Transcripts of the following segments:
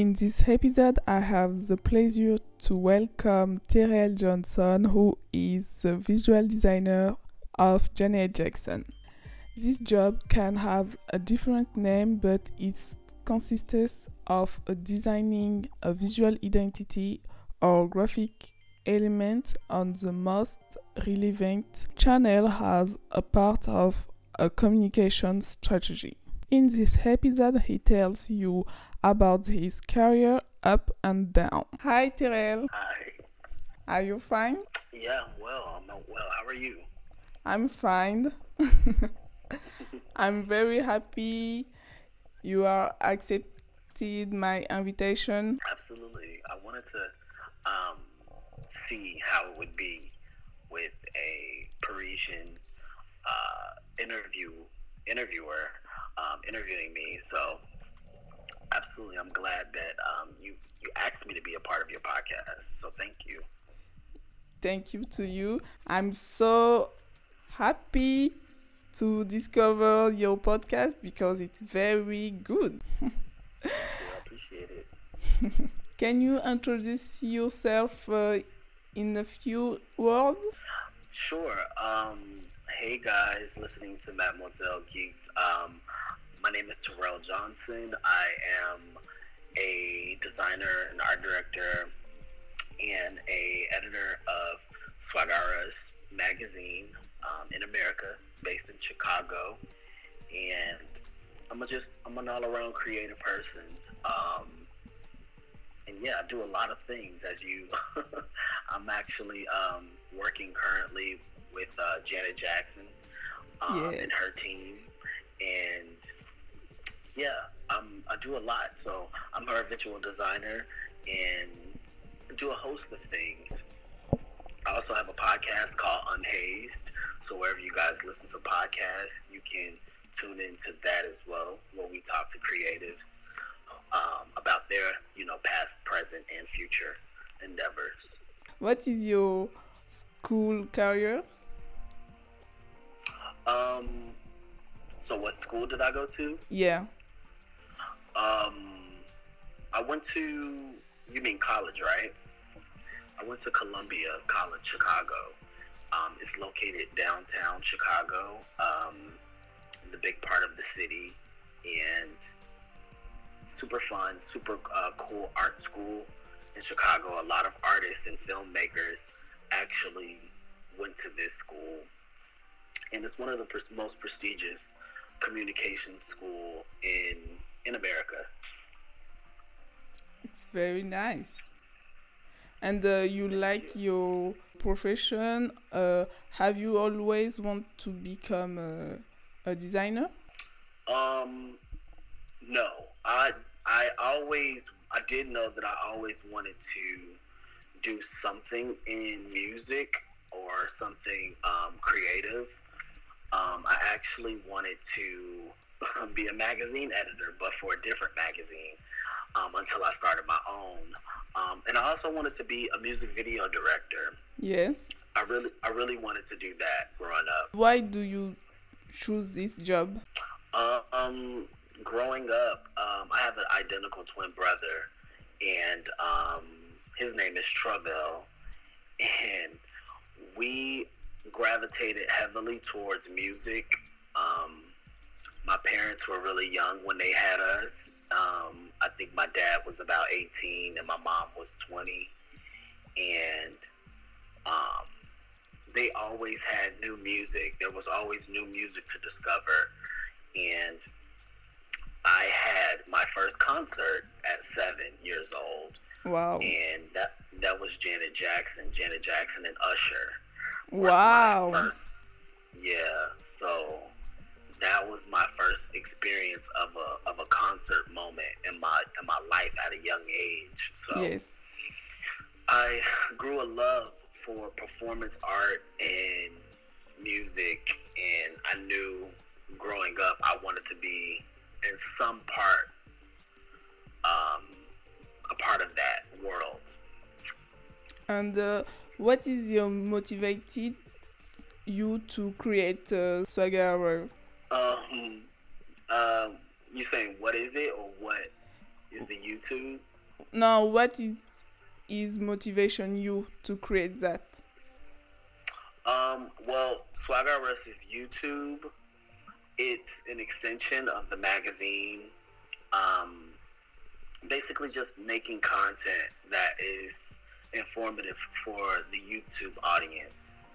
In this episode, I have the pleasure to welcome Terrell Johnson, who is the visual designer of Janet Jackson. This job can have a different name, but it consists of designing a visual identity or graphic element on the most relevant channel as a part of a communication strategy. In this episode, he tells you about his career up and down. Hi, Terrell. Hi. Are you fine? Yeah, I'm well. I'm well. How are you? I'm fine. I'm very happy you are accepted my invitation. Absolutely. I wanted to um, see how it would be with a Parisian uh, interview interviewer um, interviewing me. So, absolutely, I'm glad that um, you you asked me to be a part of your podcast. So, thank you. Thank you to you. I'm so happy to discover your podcast because it's very good. I appreciate it. Can you introduce yourself uh, in a few words? Sure. Um, hey guys, listening to Mademoiselle Geeks. Um, my name is Terrell Johnson. I am a designer and art director and a editor of Swagaras magazine um, in America, based in Chicago. And I'm a just I'm an all around creative person. Um, and yeah, I do a lot of things. As you, I'm actually um, working currently with uh, Janet Jackson um, Yes. and her team, and yeah, um, I do a lot. So I'm her visual designer and do a host of things. I also have a podcast called Unhazed. So wherever you guys listen to podcasts, you can tune into that as well, where we talk to creatives um, about their, you know, past, present, and future endeavors. What is your school career? Um, so what school did I go to? Yeah. Um, I went to, you mean college, right? I went to Columbia College, Chicago. Um, it's located downtown Chicago, um, the big part of the city, and super fun, super uh, cool art school in Chicago. A lot of artists and filmmakers actually went to this school, and it's one of the most prestigious communication school in in America. It's very nice. And uh, you like your profession? Uh, have you always want to become a, a designer? Um, no, I I always I did know that I always wanted to do something in music or something um, creative. Um, I actually wanted to be a magazine editor, but for a different magazine um, until I started my own. Um, and I also wanted to be a music video director. Yes. I really I really wanted to do that growing up. Why do you choose this job? Uh, um, growing up, um, I have an identical twin brother, and um, his name is Travell, and we gravitated heavily towards music. Um, my parents were really young when they had us. Um, I think my dad was about 18 and my mom was 20, and um, they always had new music. There was always new music to discover and I had my first concert at seven years old, Wow. and that that was Janet Jackson, Janet Jackson and Usher. Wow. first- yeah, so that was my first experience of a of a concert moment in my in my life at a young age. So Yes. I grew a love for performance art and music, and I knew growing up I wanted to be in some part um, a part of that world. And uh, what is your motivated you to create uh, Swagger Awards? Um, um, you saying what is it or what is the YouTube? now what is is motivation you to create that? Um, well, Swagger is YouTube. It's an extension of the magazine. Um, basically, just making content that is informative for the YouTube audience.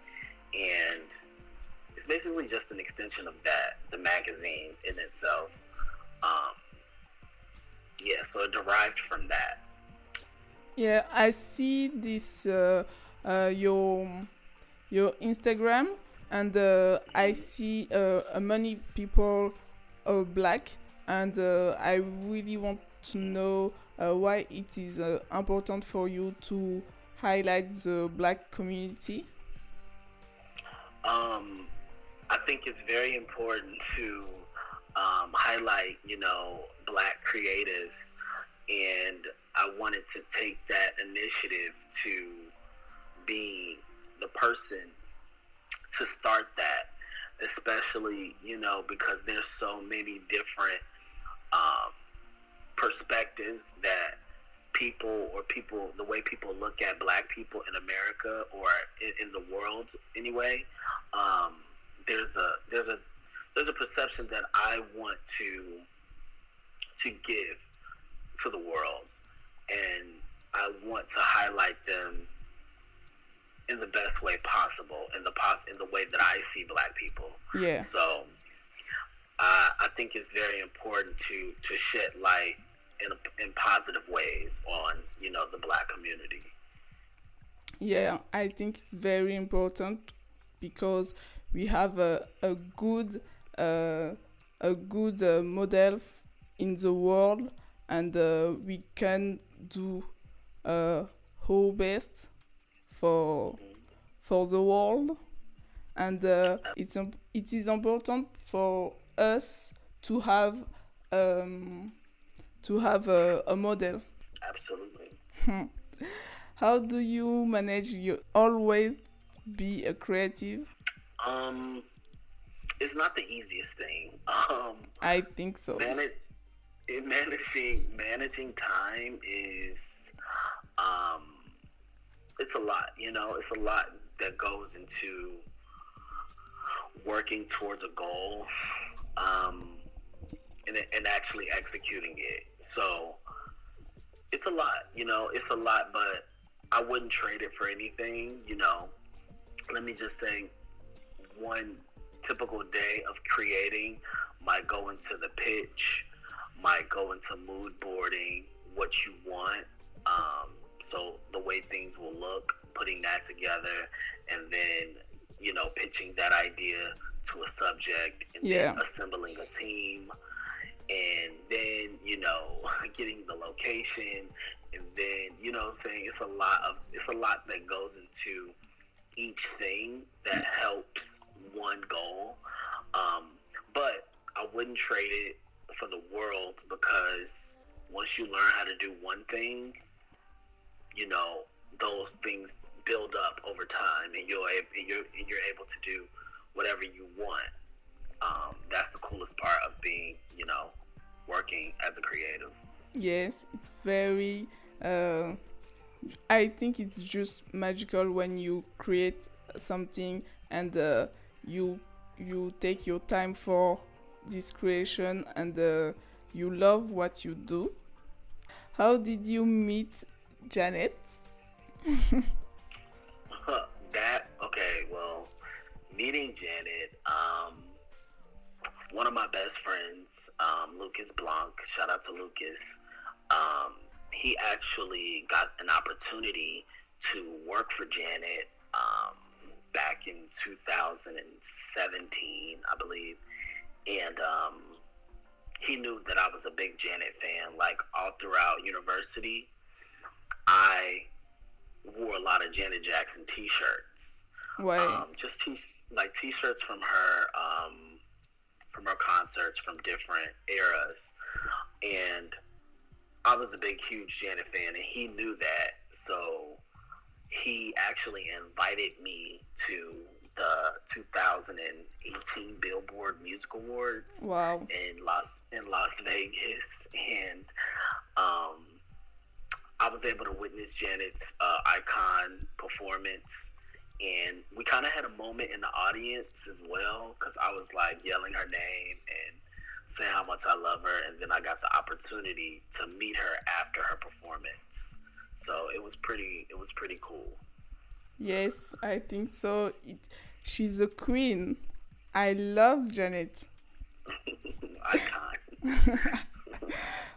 And it's basically just an extension of that, the magazine in itself. Um, yeah, so it derived from that. Yeah, I see this uh, uh, your your Instagram, and uh, I see uh, many people are black, and uh, I really want to know uh, why it is uh, important for you to highlight the black community. Um, I think it's very important to um, highlight, you know, black creatives, and I wanted to take that initiative to be the person to start that, especially, you know, because there's so many different um, perspectives that people or people the way people look at black people in America or in, in the world anyway. Um, there's a there's a there's a perception that I want to to give to the world and I want to highlight them in the best way possible in the pos- in the way that I see black people Yeah. so uh, I think it's very important to to shed light in in positive ways on you know the black community. Yeah, I think it's very important because we have a, a good uh, a good uh, model in the world and uh, we can do uh, our best for for the world. And uh, it's it is important for us to have um, to have a, a model. Absolutely. how do you manage you always be a creative Um, it's not the easiest thing. Um, i think so manage, managing managing time is um, it's a lot. You know, it's a lot that goes into working towards a goal. Um, and, and actually executing it. So it's a lot, you know, it's a lot, but I wouldn't trade it for anything, you know. Let me just say one typical day of creating might go into the pitch, might go into mood boarding, what you want. Um, so the way things will look, putting that together, and then, you know, pitching that idea to a subject and Yeah. then assembling a team and then you know getting the location and then you know what i'm saying it's a lot of it's a lot that goes into each thing that helps one goal um, but i wouldn't trade it for the world because once you learn how to do one thing you know those things build up over time and you're, and you're, and you're able to do whatever you want um, that's the coolest part of being, you know, working as a creative. yes it's very uh, i think it's just magical when you create something and uh, you you take your time for this creation and uh, you love what you do how did you meet janet that okay, well, meeting Janet, um, one of my best friends, um, Lucas Blanc. Shout out to Lucas. Um, he actually got an opportunity to work for Janet um, back in 2017, I believe, and um, he knew that I was a big Janet fan. Like all throughout university, I wore a lot of Janet Jackson T-shirts. ouais Um, just t- like T-shirts from her, um, from her concerts from different eras, and I was a big, huge Janet fan, and he knew that. So he actually invited me to the 2018 Billboard Music Awards wow. in Las in Las Vegas, and um, I was able to witness Janet's uh, icon performance, and we kind of had a moment in the audience as well because I was like yelling her name and saying how much I love her, and then I got the opportunity to meet her after her performance. So it was pretty. It was pretty cool. Yes, I think so. It, she's a queen. I love Janet. Icon.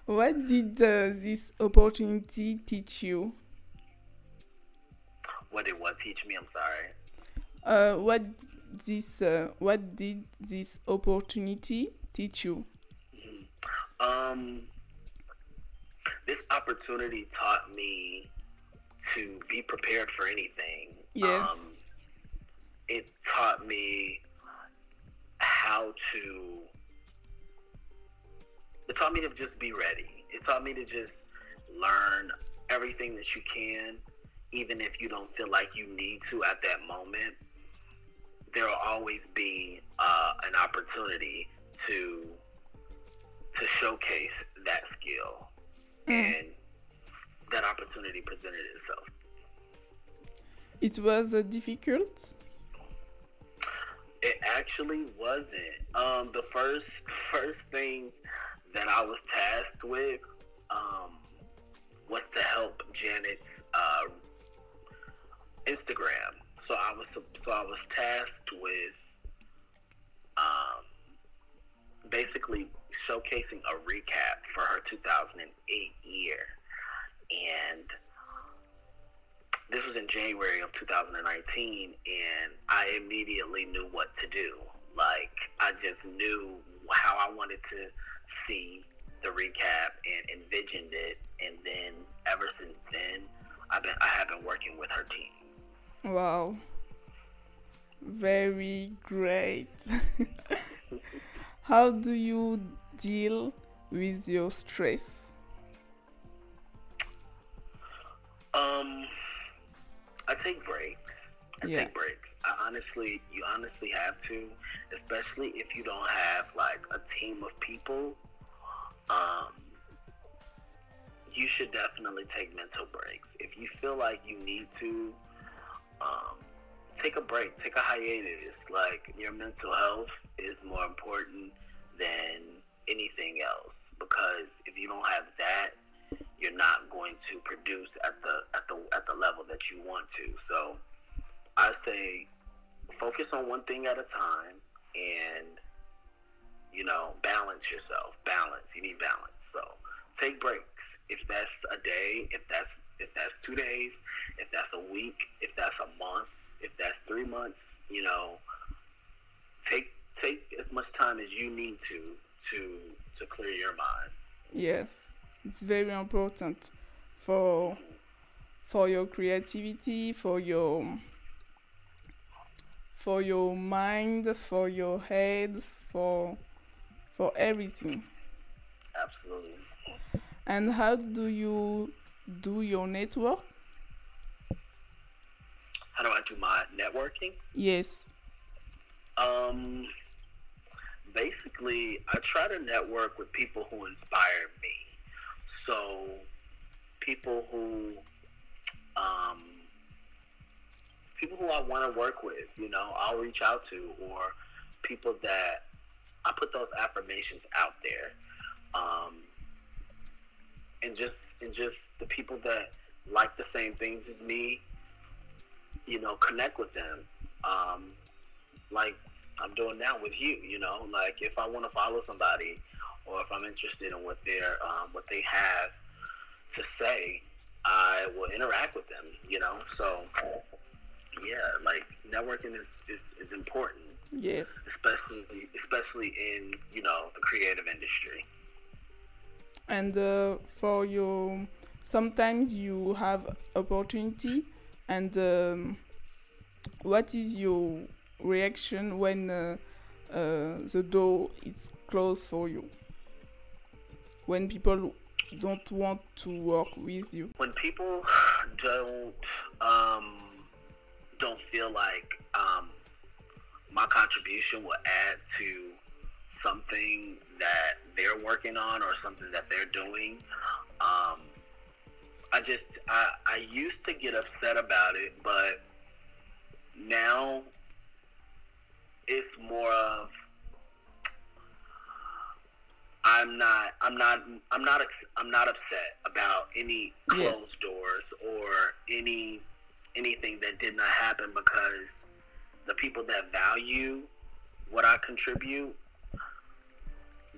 what did uh, this opportunity teach you? What did what teach me? I'm sorry. Uh, what this uh, what did this opportunity teach you? Um, this opportunity taught me to be prepared for anything. Yes. Um, it taught me how to. It taught me to just be ready. It taught me to just learn everything that you can, even if you don't feel like you need to at that moment. There will always be uh, an opportunity to to showcase that skill, and that opportunity presented itself. It was uh, difficult. It actually wasn't. Um, the first first thing that I was tasked with um, was to help Janet's uh, Instagram. So I was so I was tasked with um, basically showcasing a recap for her 2008 year, and this was in January of 2019, and I immediately knew what to do. Like I just knew how I wanted to see the recap and envisioned it, and then ever since then, I've been I have been working with her team. Wow. Very great. How do you deal with your stress? Um, I take breaks. I Yeah. take breaks. I honestly, you honestly have to, especially if you don't have like a team of people. Um, you should definitely take mental breaks. If you feel like you need to, um, take a break, take a hiatus. Like your mental health is more important than anything else because if you don't have that, you're not going to produce at the at the at the level that you want to. So I say focus on one thing at a time and you know, balance yourself. Balance. You need balance. So take breaks. If that's a day, if that's if that's two days, if that's a week, if that's a month, if that's three months, you know, take take as much time as you need to to to clear your mind. Yes, it's very important for for your creativity, for your for your mind, for your head, for for everything. Absolutely. And how do you do your network? How do I do my networking? Yes. Um, basically, I try to network with people who inspire me. So, people who, um, people who I want to work with, you know, I'll reach out to, or people that I put those affirmations out there, um, and just and just the people that like the same things as me, you know, connect with them. Um, like I'm doing now with you. You know, like if I want to follow somebody, or if I'm interested in what they're um, what they have to say, I will interact with them. You know, so yeah, like networking is is, is important, Yes. especially especially in you know the creative industry. and uh, for your sometimes you have opportunity and um, what is your reaction when uh, uh, the door is closed for you. When people don't want to work with you. When people don't um, don't feel like um, my contribution will add to something that they're working on or something that they're doing, um, I just I I used to get upset about it, but now it's more of I'm not I'm not I'm not I'm not upset about any closed yes. doors or any anything that did not happen because the people that value what I contribute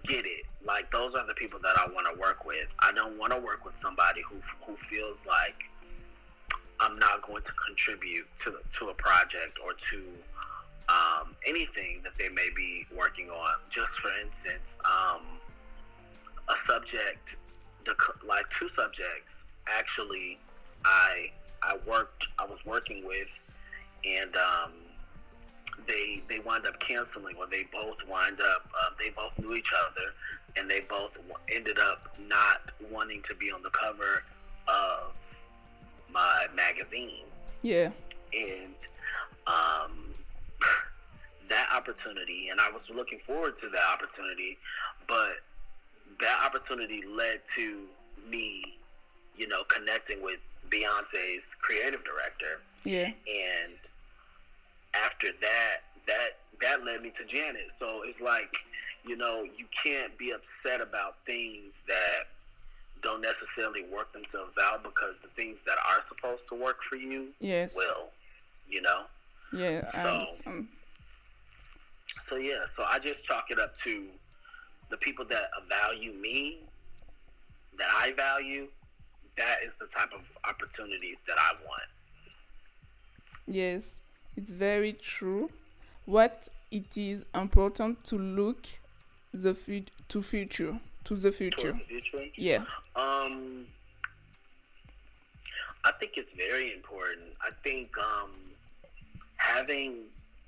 get it. Like those are the people that I want to work with. I don't want to work with somebody who who feels like I'm not going to contribute to to a project or to um, anything that they may be working on. Just for instance, um, a subject, the, like two subjects, actually, I I worked, I was working with, and um, they they wind up canceling, or they both wind up, uh, they both knew each other, and they both ended up not wanting to be on the cover of my magazine. Yeah. And um, that opportunity, and I was looking forward to that opportunity, but that opportunity led to me, you know, connecting with Beyonce's creative director. Yeah. And after that, that that led me to Janet. So it's like, you know, you can't be upset about things that don't necessarily work themselves out because the things that are supposed to work for you yes. will. You know? Yeah. So um, So yeah, so I just chalk it up to the people that value me, that I value, that is the type of opportunities that I want. Yes, it's very true. What it is important to look the fu- to future to the future. the future. Yeah. Um, I think it's very important. I think um, having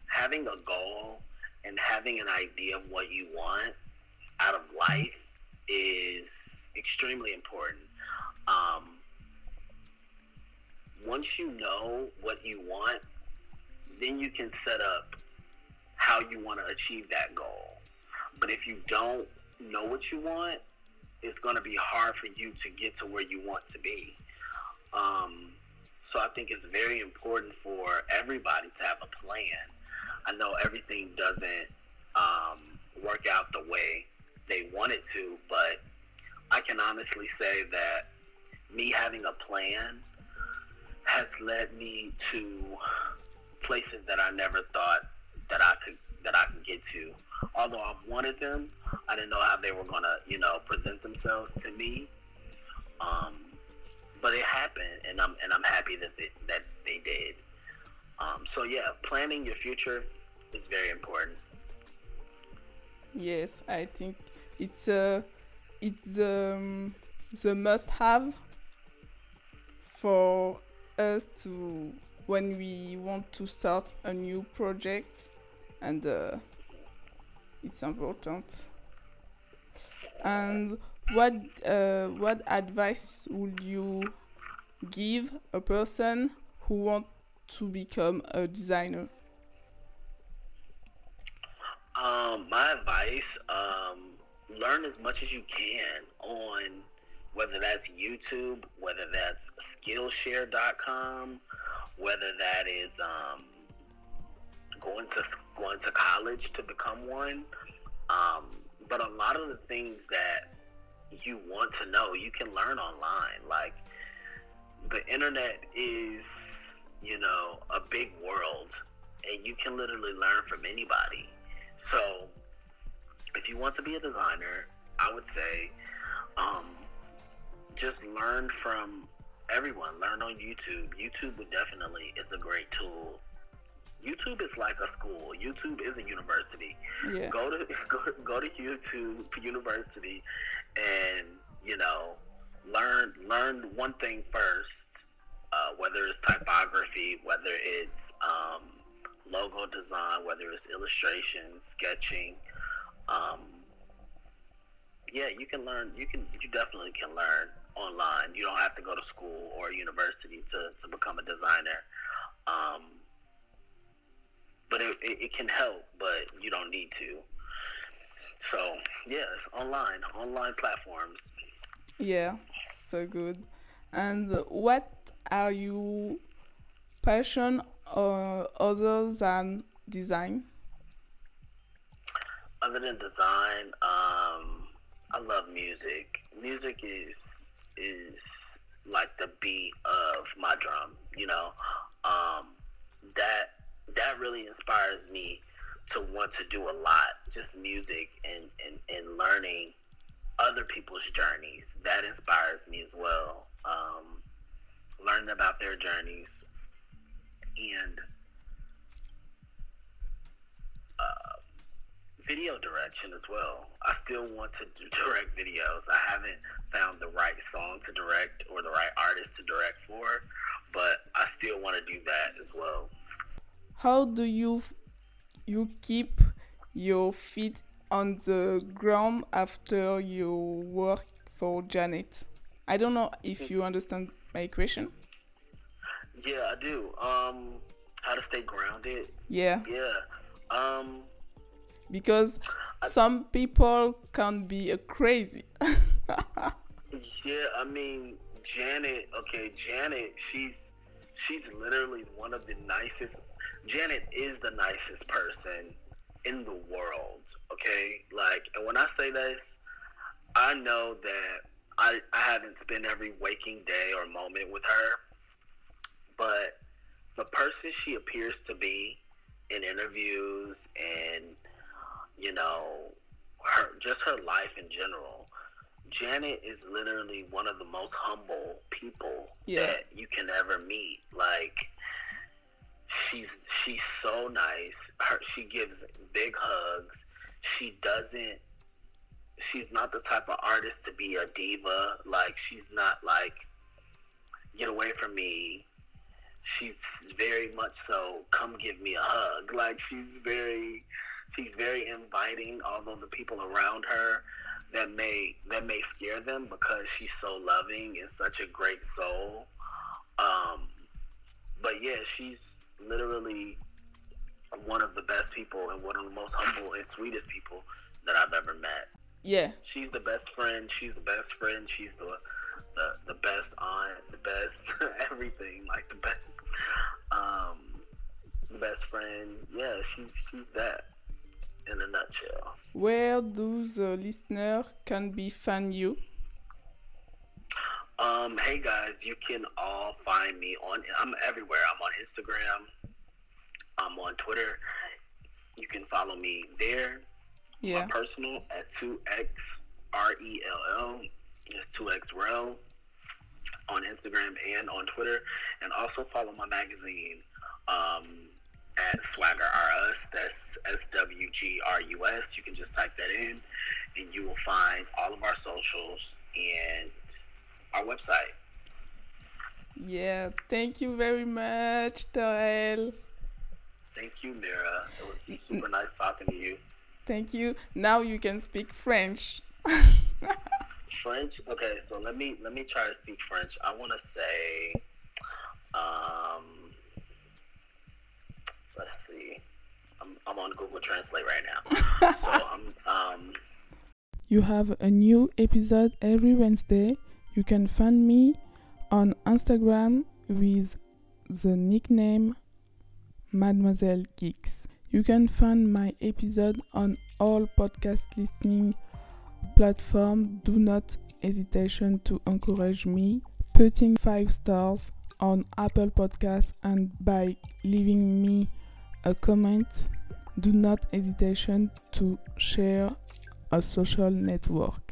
having a goal and having an idea of what you want out of life is extremely important. Um, once you know what you want, then you can set up how you want to achieve that goal. But if you don't know what you want, it's going to be hard for you to get to where you want to be. Um, so I think it's very important for everybody to have a plan. I know everything doesn't um, work out the way they wanted to, but I can honestly say that me having a plan has led me to places that I never thought that I could that I could get to. Although I wanted them, I didn't know how they were gonna, you know, present themselves to me. Um, but it happened, and I'm and I'm happy that they, that they did. Um, so yeah, planning your future is very important. Yes, I think it's a it's um, the must have for us to when we want to start a new project and uh, it's important and what uh, what advice would you give a person who want to become a designer um, my advice um, learn as much as you can on whether that's YouTube, whether that's Skillshare.com, whether that is um, going to going to college to become one. Um, but a lot of the things that you want to know, you can learn online. Like the internet is, you know, a big world, and you can literally learn from anybody. So if you want to be a designer, I would say um, just learn from everyone. Learn on YouTube. YouTube would definitely is a great tool. YouTube is like a school. YouTube is a university. Yeah. Go to go, go to YouTube University, and you know, learn learn one thing first. Uh, whether it's typography, whether it's um, logo design, whether it's illustration, sketching, um, yeah, you can learn. You can. You definitely can learn online. You don't have to go to school or university to, to become a designer. Um, but it, it, can help, but you don't need to. So yeah, online, online platforms. Yeah, so good. And what are you passion uh, other than design? Other than design, um, I love music. Music is is like the beat of my drum. You know, um, that that really inspires me to want to do a lot. Just music and and, and learning other people's journeys. That inspires me as well. Um, learning about their journeys and uh, video direction as well. I still want to direct videos. I haven't found the right song to direct or the right artist to direct for, but I still want to do that as well. How do you you keep your feet on the ground after you work for Janet? I don't know if you understand my question. Yeah, I do. Um, how to stay grounded? Yeah. Yeah. Um, because some people can be a crazy. yeah, I mean Janet. Okay, Janet. She's she's literally one of the nicest. Janet is the nicest person in the world. Okay, like, and when I say this, I know that I I haven't spent every waking day or moment with her, but the person she appears to be in interviews and you know her just her life in general janet is literally one of the most humble people yeah. that you can ever meet like she's she's so nice. Her she gives big hugs. She doesn't she's not the type of artist to be a diva. Like she's not like get away from me. She's very much so come give me a hug. Like she's very she's very inviting although the people around her that may that may scare them because she's so loving and such a great soul. Um but yeah she's literally one of the best people and one of the most humble and sweetest people that I've ever met. Yeah. She's the best friend. She's the best friend. She's the the, the best aunt, the best everything, like the best um, the best friend. Yeah, she's she's that in a nutshell. Where do the listener can be find you? Um, hey guys, you can all find me on. I'm everywhere. I'm on Instagram. I'm on Twitter. You can follow me there. Yeah. My personal at two X R E L L. It's two X Rel on Instagram and on Twitter, and also follow my magazine um, at Swagger R Us. That's S W G R U S. You can just type that in, and you will find all of our socials and our website. Yeah, thank you very much, Terrell. Thank you, Mira. It was super nice talking to you. Thank you. Now you can speak French. French. Okay, so let me let me try to speak French. I want to say, um, let's see. I'm I'm on Google Translate right now. so I'm um. You have a new episode every Wednesday. You can find me on Instagram with the nickname Mademoiselle Geeks. You can find my episode on all podcast listening platform, do not hesitation to encourage me, putting five stars on Apple Podcasts and by leaving me a comment. Do not hesitation to share a social network.